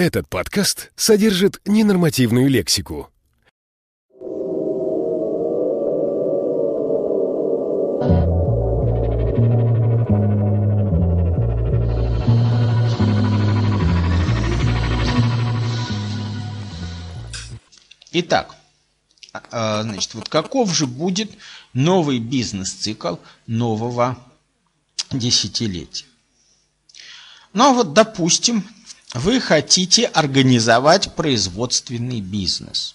Этот подкаст содержит ненормативную лексику. Итак, а, значит, вот каков же будет новый бизнес-цикл нового десятилетия? Ну, а вот, допустим, вы хотите организовать производственный бизнес.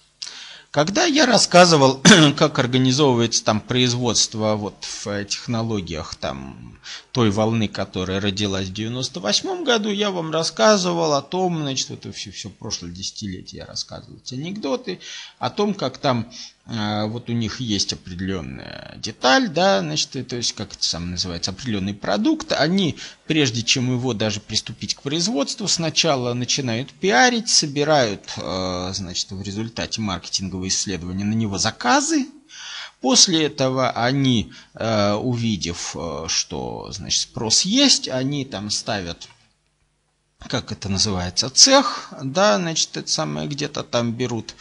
Когда я рассказывал, как организовывается там производство вот в технологиях там той волны, которая родилась в 98 году, я вам рассказывал о том, значит, это все, все прошлое десятилетие я рассказывал эти анекдоты, о том, как там вот у них есть определенная деталь, да, значит, то есть, как это сам называется, определенный продукт, они, прежде чем его даже приступить к производству, сначала начинают пиарить, собирают, э, значит, в результате маркетингового исследования на него заказы, После этого они, э, увидев, что значит, спрос есть, они там ставят как это называется, цех, да, значит, это самое, где-то там берут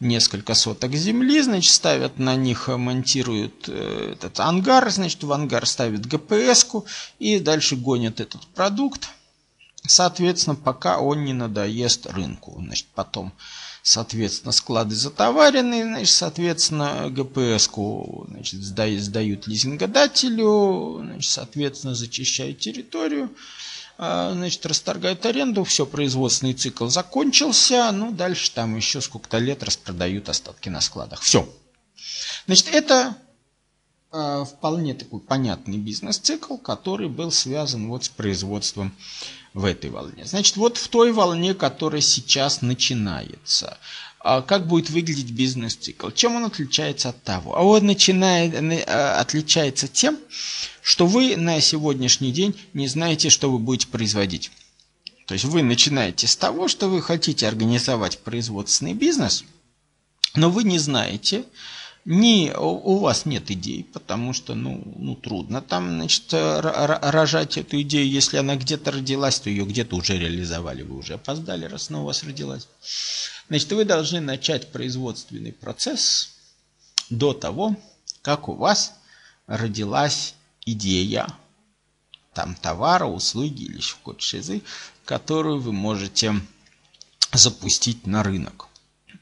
несколько соток земли, значит, ставят на них, монтируют э, этот ангар, значит, в ангар ставят ГПС-ку и дальше гонят этот продукт, соответственно, пока он не надоест рынку, значит, потом соответственно, склады затоварены, значит, соответственно, ГПС-ку значит, сдают лизингодателю, значит, соответственно, зачищают территорию, значит, расторгают аренду, все, производственный цикл закончился, ну, дальше там еще сколько-то лет распродают остатки на складах. Все. Значит, это вполне такой понятный бизнес-цикл, который был связан вот с производством в этой волне. Значит, вот в той волне, которая сейчас начинается. А как будет выглядеть бизнес-цикл? Чем он отличается от того? А он начинает, а, отличается тем, что вы на сегодняшний день не знаете, что вы будете производить. То есть вы начинаете с того, что вы хотите организовать производственный бизнес, но вы не знаете, не, у вас нет идей, потому что, ну, ну, трудно там, значит, рожать эту идею. Если она где-то родилась, то ее где-то уже реализовали, вы уже опоздали, раз она у вас родилась. Значит, вы должны начать производственный процесс до того, как у вас родилась идея там товара, услуги или еще какой-то шизы, которую вы можете запустить на рынок.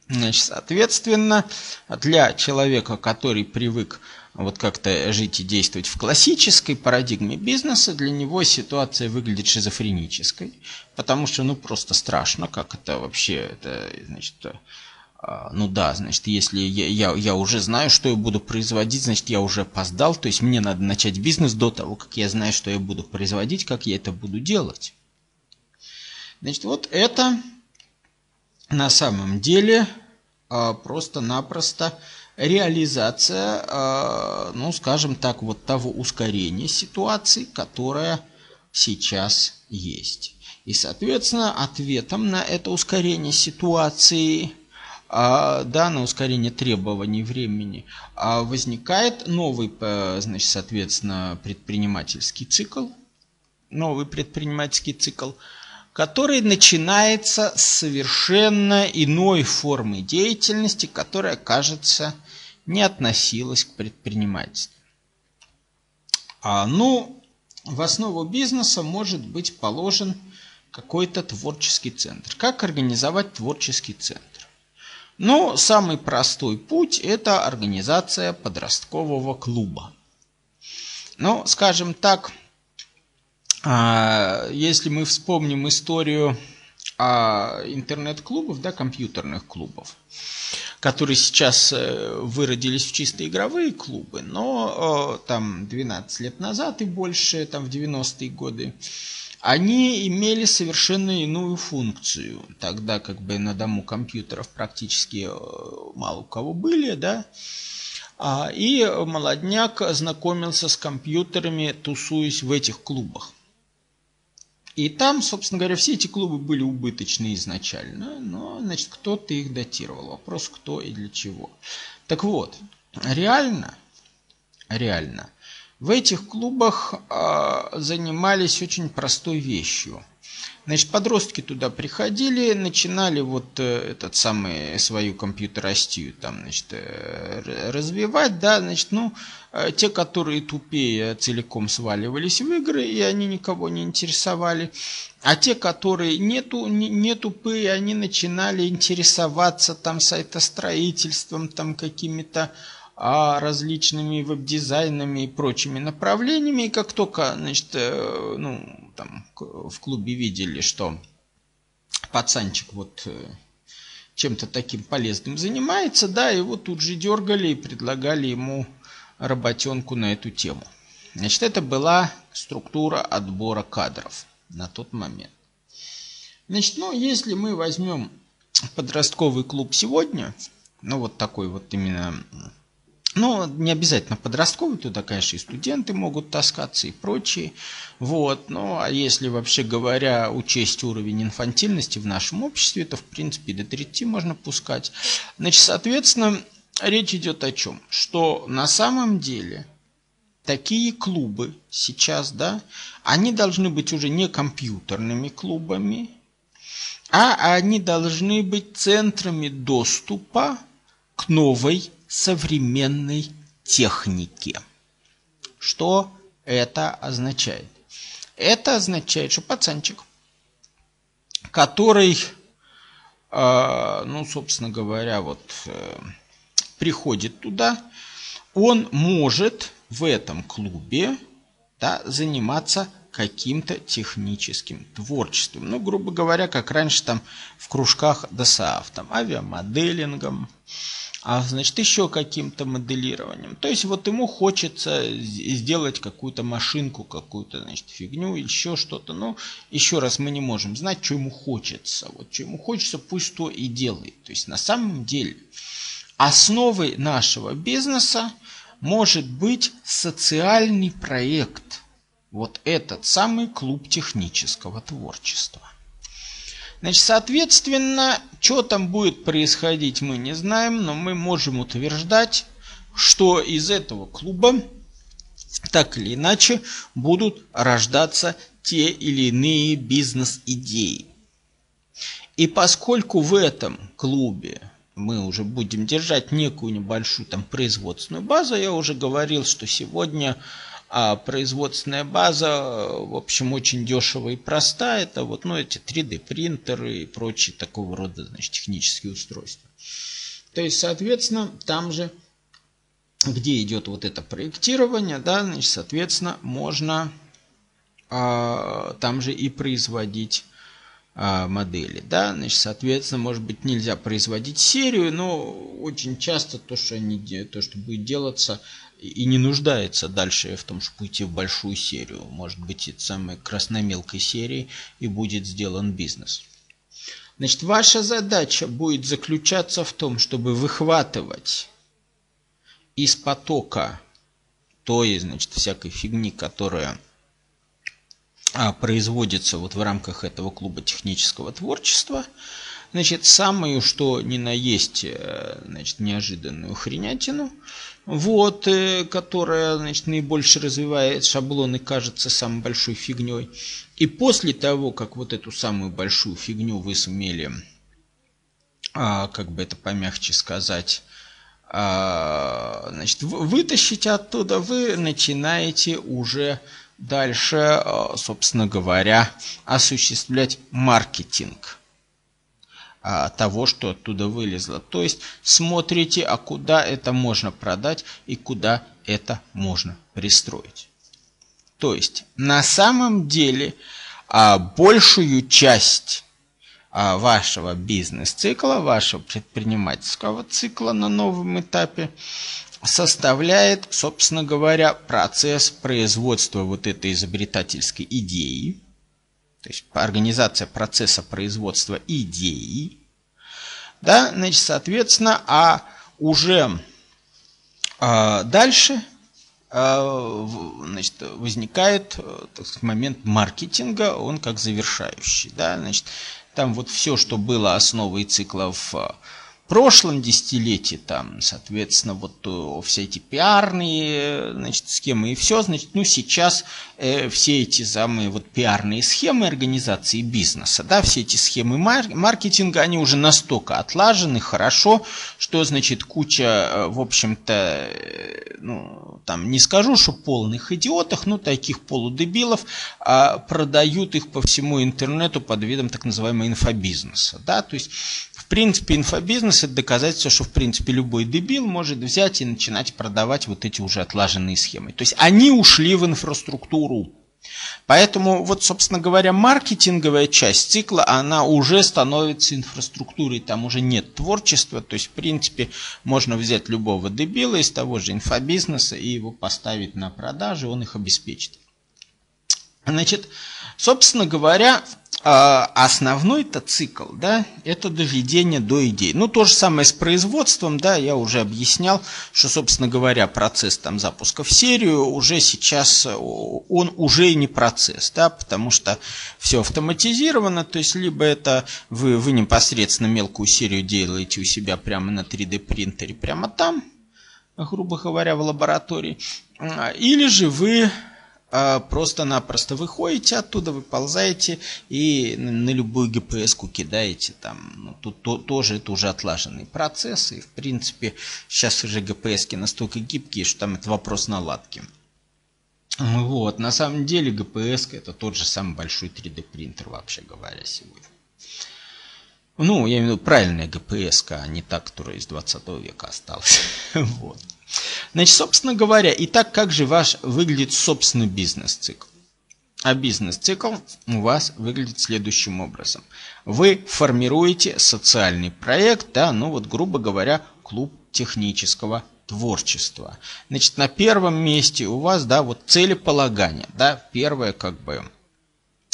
Значит, соответственно, для человека, который привык вот как-то жить и действовать в классической парадигме бизнеса, для него ситуация выглядит шизофренической, потому что, ну, просто страшно, как это вообще, это, значит, а, ну да, значит, если я, я, я уже знаю, что я буду производить, значит, я уже опоздал, то есть мне надо начать бизнес до того, как я знаю, что я буду производить, как я это буду делать. Значит, вот это на самом деле а, просто-напросто реализация, а, ну, скажем так, вот того ускорения ситуации, которая сейчас есть. И, соответственно, ответом на это ускорение ситуации, а, да, на ускорение требований времени, возникает новый, значит, соответственно, предпринимательский цикл, новый предпринимательский цикл – который начинается с совершенно иной формы деятельности, которая, кажется, не относилась к предпринимательству. А, ну, в основу бизнеса может быть положен какой-то творческий центр. Как организовать творческий центр? Ну, самый простой путь – это организация подросткового клуба. Ну, скажем так, если мы вспомним историю интернет-клубов, да, компьютерных клубов, которые сейчас э, выродились в чисто игровые клубы, но там 12 лет назад и больше, там в 90-е годы, они имели совершенно иную функцию. Тогда как бы на дому компьютеров практически э, мало у кого были, да, а, и молодняк знакомился с компьютерами, тусуясь в этих клубах. И там, собственно говоря, все эти клубы были убыточны изначально, но, значит, кто-то их датировал. Вопрос, кто и для чего. Так вот, реально, реально, в этих клубах э, занимались очень простой вещью. Значит, подростки туда приходили, начинали вот э, этот самый свою компьютеростию там, значит, э, развивать, да, значит, ну, э, те, которые тупее, целиком сваливались в игры, и они никого не интересовали, а те, которые нету, не, не тупые, они начинали интересоваться там сайтостроительством, там какими-то а различными веб-дизайнами и прочими направлениями. И как только, значит, э, ну, там в клубе видели, что пацанчик вот э, чем-то таким полезным занимается, да, его тут же дергали и предлагали ему работенку на эту тему. Значит, это была структура отбора кадров на тот момент. Значит, ну, если мы возьмем подростковый клуб сегодня, ну, вот такой вот именно но не обязательно подростковый, туда, конечно, и студенты могут таскаться и прочие. Вот. Ну, а если, вообще говоря, учесть уровень инфантильности в нашем обществе, то, в принципе, до 30 можно пускать. Значит, соответственно, речь идет о чем? Что на самом деле такие клубы сейчас, да, они должны быть уже не компьютерными клубами, а они должны быть центрами доступа к новой современной техники. Что это означает? Это означает, что пацанчик, который, э, ну, собственно говоря, вот э, приходит туда, он может в этом клубе да, заниматься каким-то техническим творчеством. Ну, грубо говоря, как раньше там в кружках ДСАФ, там авиамоделингом, а значит еще каким-то моделированием. То есть вот ему хочется сделать какую-то машинку, какую-то значит фигню, еще что-то. Но еще раз мы не можем знать, что ему хочется. Вот что ему хочется, пусть то и делает. То есть на самом деле основой нашего бизнеса может быть социальный проект. Вот этот самый клуб технического творчества. Значит, соответственно, что там будет происходить, мы не знаем, но мы можем утверждать, что из этого клуба так или иначе будут рождаться те или иные бизнес-идеи. И поскольку в этом клубе мы уже будем держать некую небольшую там производственную базу, я уже говорил, что сегодня а производственная база, в общем, очень дешево и проста. Это вот, ну, эти 3D принтеры и прочие такого рода, значит, технические устройства. То есть, соответственно, там же, где идет вот это проектирование, да, значит, соответственно, можно а, там же и производить а, модели, да, значит, соответственно, может быть, нельзя производить серию, но очень часто то, что они, то, что будет делаться, и не нуждается дальше в том, чтобы уйти в большую серию. Может быть, это самой красномелкой серии и будет сделан бизнес. Значит, ваша задача будет заключаться в том, чтобы выхватывать из потока той, значит, всякой фигни, которая производится вот в рамках этого клуба технического творчества, значит, самую, что ни на есть, э, значит, неожиданную хренятину, вот, э, которая, значит, наибольше развивает шаблоны, кажется самой большой фигней. И после того, как вот эту самую большую фигню вы сумели, а, как бы это помягче сказать, а, значит, вытащить оттуда, вы начинаете уже дальше, а, собственно говоря, осуществлять маркетинг а, того, что оттуда вылезло. То есть смотрите, а куда это можно продать и куда это можно пристроить. То есть на самом деле а, большую часть а, вашего бизнес-цикла, вашего предпринимательского цикла на новом этапе составляет, собственно говоря, процесс производства вот этой изобретательской идеи, то есть организация процесса производства идеи, да, значит, соответственно, а уже а, дальше а, значит, возникает так сказать, момент маркетинга, он как завершающий, да, значит, там вот все, что было основой циклов прошлом десятилетии, там, соответственно, вот э, все эти пиарные, значит, схемы и все, значит, ну, сейчас э, все эти самые вот пиарные схемы организации бизнеса, да, все эти схемы мар- маркетинга, они уже настолько отлажены, хорошо, что, значит, куча, э, в общем-то, э, ну, там, не скажу, что полных идиотов, ну, таких полудебилов, а продают их по всему интернету под видом так называемого инфобизнеса, да, то есть в принципе, инфобизнес – это доказательство, что, в принципе, любой дебил может взять и начинать продавать вот эти уже отлаженные схемы. То есть они ушли в инфраструктуру. Поэтому, вот, собственно говоря, маркетинговая часть цикла, она уже становится инфраструктурой, там уже нет творчества, то есть, в принципе, можно взять любого дебила из того же инфобизнеса и его поставить на продажи, он их обеспечит. Значит, собственно говоря, а, основной-то цикл, да, это доведение до идей. Ну, то же самое с производством, да, я уже объяснял, что, собственно говоря, процесс там запуска в серию уже сейчас, он уже не процесс, да, потому что все автоматизировано, то есть либо это вы, вы непосредственно мелкую серию делаете у себя прямо на 3D принтере, прямо там, грубо говоря, в лаборатории, а, или же вы просто-напросто выходите оттуда, выползаете и на любую ГПС-ку кидаете. Там, ну, тут то, тоже это уже отлаженные процессы. И, в принципе, сейчас уже ГПС-ки настолько гибкие, что там это вопрос наладки. Вот, на самом деле ГПС это тот же самый большой 3D принтер, вообще говоря, сегодня. Ну, я имею в виду правильная ГПС, а не та, которая из 20 века осталась. вот. Значит, собственно говоря, итак, как же ваш выглядит собственный бизнес-цикл? А бизнес-цикл у вас выглядит следующим образом. Вы формируете социальный проект, да, ну вот, грубо говоря, клуб технического творчества. Значит, на первом месте у вас, да, вот целеполагание, да, первое, как бы,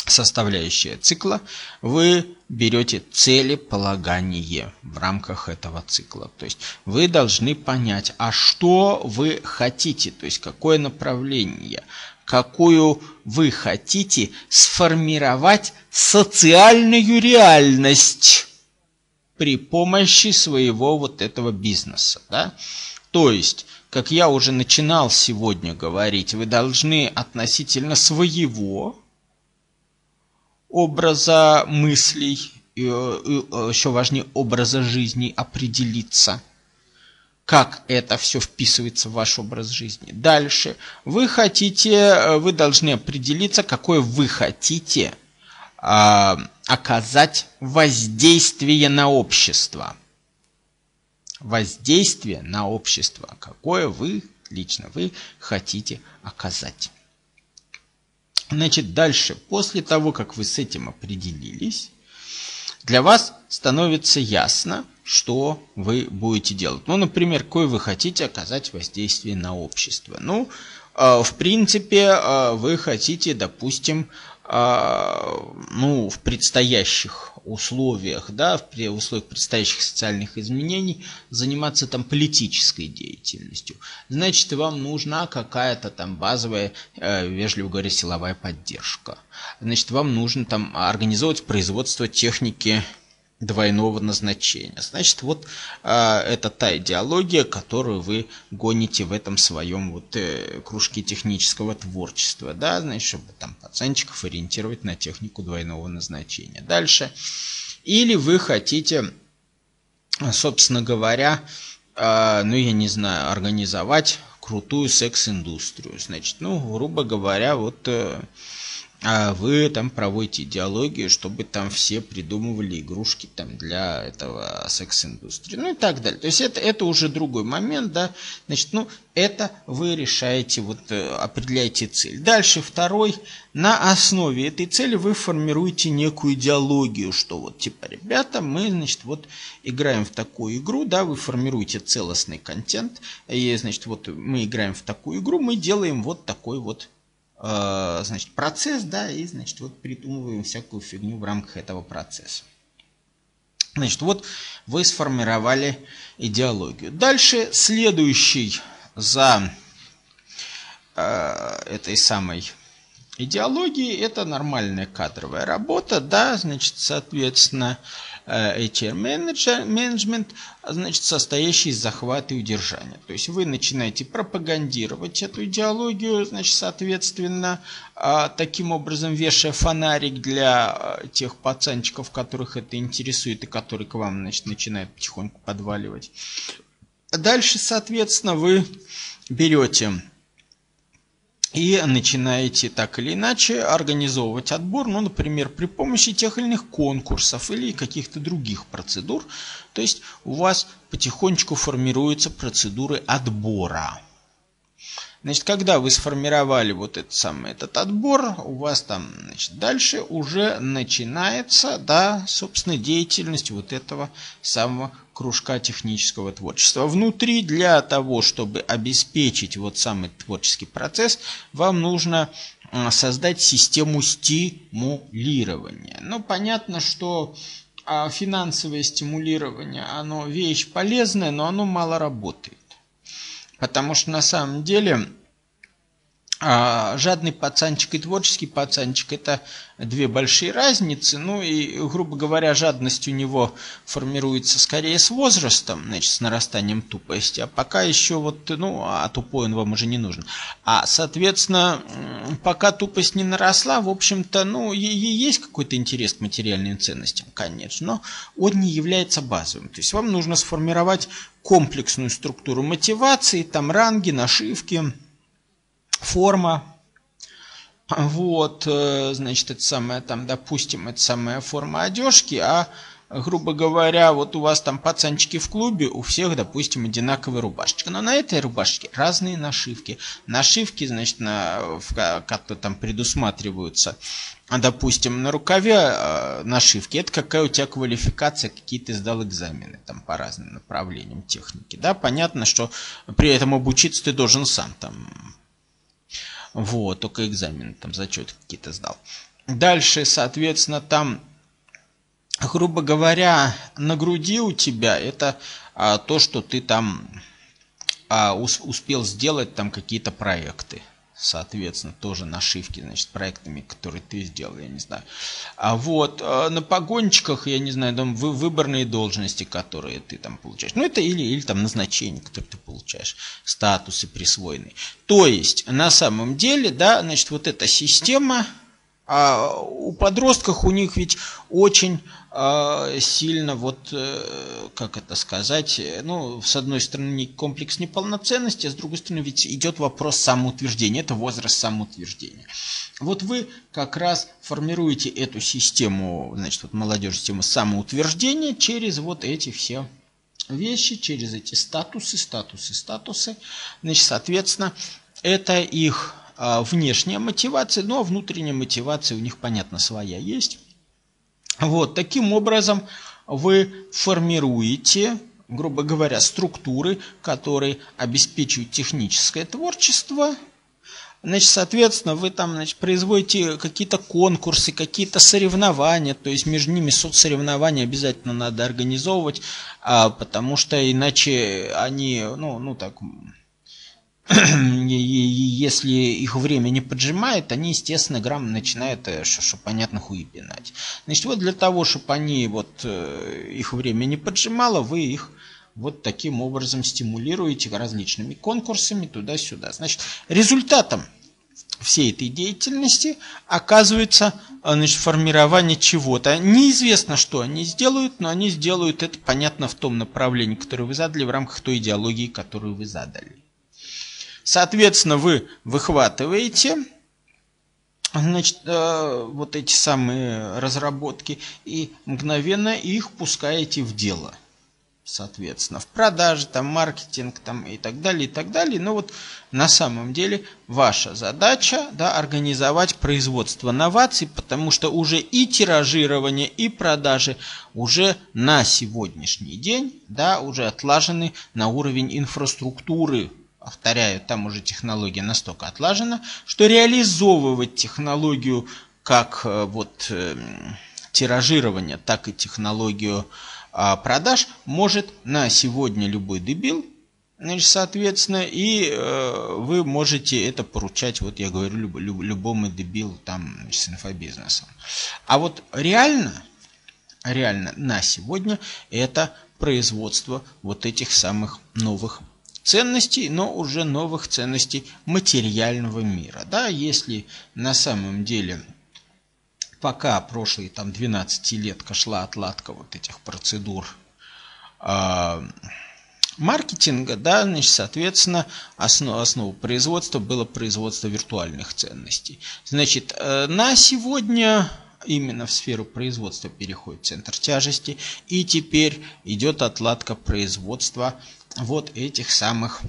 составляющая цикла, вы берете целеполагание в рамках этого цикла. То есть вы должны понять, а что вы хотите, то есть какое направление, какую вы хотите сформировать социальную реальность при помощи своего вот этого бизнеса. Да? То есть, как я уже начинал сегодня говорить, вы должны относительно своего образа мыслей, и, еще важнее образа жизни определиться, как это все вписывается в ваш образ жизни. Дальше вы хотите, вы должны определиться, какое вы хотите э, оказать воздействие на общество. Воздействие на общество, какое вы лично вы хотите оказать. Значит, дальше, после того, как вы с этим определились, для вас становится ясно, что вы будете делать. Ну, например, какое вы хотите оказать воздействие на общество. Ну, э, в принципе, э, вы хотите, допустим, ну, в предстоящих условиях, да, в условиях предстоящих социальных изменений заниматься там политической деятельностью. Значит, вам нужна какая-то там базовая, э, вежливо говоря, силовая поддержка. Значит, вам нужно там организовать производство техники двойного назначения. Значит, вот э, это та идеология, которую вы гоните в этом своем вот э, кружке технического творчества, да, значит, чтобы там пацанчиков ориентировать на технику двойного назначения. Дальше. Или вы хотите, собственно говоря, э, ну, я не знаю, организовать крутую секс-индустрию. Значит, ну, грубо говоря, вот... Э, а вы там проводите идеологию, чтобы там все придумывали игрушки там для этого секс-индустрии, ну и так далее. То есть это, это уже другой момент, да, значит, ну, это вы решаете, вот э, определяете цель. Дальше второй, на основе этой цели вы формируете некую идеологию, что вот типа, ребята, мы, значит, вот играем в такую игру, да, вы формируете целостный контент, и, значит, вот мы играем в такую игру, мы делаем вот такой вот значит, процесс, да, и, значит, вот придумываем всякую фигню в рамках этого процесса. Значит, вот вы сформировали идеологию. Дальше следующий за э, этой самой идеологии – это нормальная кадровая работа, да, значит, соответственно, э, менеджмент, значит, состоящий из захвата и удержания. То есть вы начинаете пропагандировать эту идеологию, значит, соответственно, а, таким образом вешая фонарик для а, тех пацанчиков, которых это интересует и которые к вам, значит, начинают потихоньку подваливать. Дальше, соответственно, вы берете и начинаете так или иначе организовывать отбор, ну, например, при помощи тех или иных конкурсов или каких-то других процедур. То есть у вас потихонечку формируются процедуры отбора. Значит, когда вы сформировали вот этот самый этот отбор, у вас там, значит, дальше уже начинается, да, собственно, деятельность вот этого самого кружка технического творчества. Внутри для того, чтобы обеспечить вот самый творческий процесс, вам нужно создать систему стимулирования. Ну, понятно, что а, финансовое стимулирование, оно вещь полезная, но оно мало работает. Потому что на самом деле а, жадный пацанчик и творческий пацанчик – это две большие разницы. Ну и, грубо говоря, жадность у него формируется скорее с возрастом, значит, с нарастанием тупости. А пока еще вот, ну, а тупой он вам уже не нужен. А, соответственно, пока тупость не наросла, в общем-то, ну, ей есть какой-то интерес к материальным ценностям, конечно, но он не является базовым. То есть вам нужно сформировать комплексную структуру мотивации, там ранги, нашивки – форма. Вот, э, значит, это самая там, допустим, это самая форма одежки, а грубо говоря, вот у вас там пацанчики в клубе, у всех, допустим, одинаковая рубашечка. Но на этой рубашечке разные нашивки. Нашивки, значит, на, как-то там предусматриваются. А, допустим, на рукаве э, нашивки. Это какая у тебя квалификация, какие ты сдал экзамены там по разным направлениям техники. Да, понятно, что при этом обучиться ты должен сам там вот, только экзамен, там зачет какие-то сдал. Дальше, соответственно, там, грубо говоря, на груди у тебя это а, то, что ты там а, ус, успел сделать там какие-то проекты соответственно, тоже нашивки, значит, проектами, которые ты сделал, я не знаю. А вот э, на погончиках, я не знаю, там вы, выборные должности, которые ты там получаешь. Ну, это или, или там назначение, которое ты получаешь, статусы присвоенные. То есть, на самом деле, да, значит, вот эта система, а у подростков у них ведь очень э, сильно, вот, э, как это сказать, ну, с одной стороны, комплекс неполноценности, а с другой стороны, ведь идет вопрос самоутверждения, это возраст самоутверждения. Вот вы как раз формируете эту систему, значит, вот молодежь, систему самоутверждения через вот эти все вещи, через эти статусы, статусы, статусы. Значит, соответственно, это их внешняя мотивация, но внутренняя мотивация у них, понятно, своя есть. Вот, таким образом вы формируете, грубо говоря, структуры, которые обеспечивают техническое творчество. Значит, соответственно, вы там значит, производите какие-то конкурсы, какие-то соревнования, то есть между ними соцсоревнования обязательно надо организовывать, а, потому что иначе они, ну, ну так, если их время не поджимает, они, естественно, грамм начинают, э, что понятно, хуи пинать. Значит, вот для того, чтобы они, вот, э, их время не поджимало, вы их вот таким образом стимулируете различными конкурсами туда-сюда. Значит, результатом всей этой деятельности оказывается э, значит, формирование чего-то. Неизвестно, что они сделают, но они сделают это, понятно, в том направлении, которое вы задали, в рамках той идеологии, которую вы задали. Соответственно, вы выхватываете значит, э, вот эти самые разработки и мгновенно их пускаете в дело. Соответственно, в продаже, там, маркетинг там, и так далее, и так далее. Но вот на самом деле ваша задача да, организовать производство новаций, потому что уже и тиражирование, и продажи уже на сегодняшний день да, уже отлажены на уровень инфраструктуры повторяю, там уже технология настолько отлажена, что реализовывать технологию как э, вот э, тиражирование, так и технологию э, продаж может на сегодня любой дебил, Значит, соответственно, и э, вы можете это поручать, вот я говорю, люб, люб, любому дебилу там с инфобизнесом. А вот реально, реально на сегодня это производство вот этих самых новых ценностей, но уже новых ценностей материального мира. Да, если на самом деле пока прошлые там 12 лет шла отладка вот этих процедур э, маркетинга, да, значит, соответственно, основ, основа производства было производство виртуальных ценностей. Значит, э, на сегодня именно в сферу производства переходит центр тяжести, и теперь идет отладка производства вот этих самых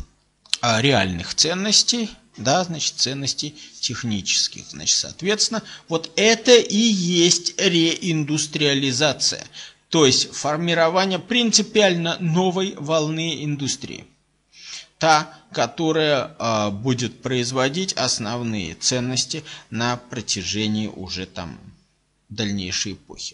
а, реальных ценностей, да, значит, ценностей технических. Значит, соответственно, вот это и есть реиндустриализация, то есть формирование принципиально новой волны индустрии. Та, которая э, будет производить основные ценности на протяжении уже там дальнейшей эпохи.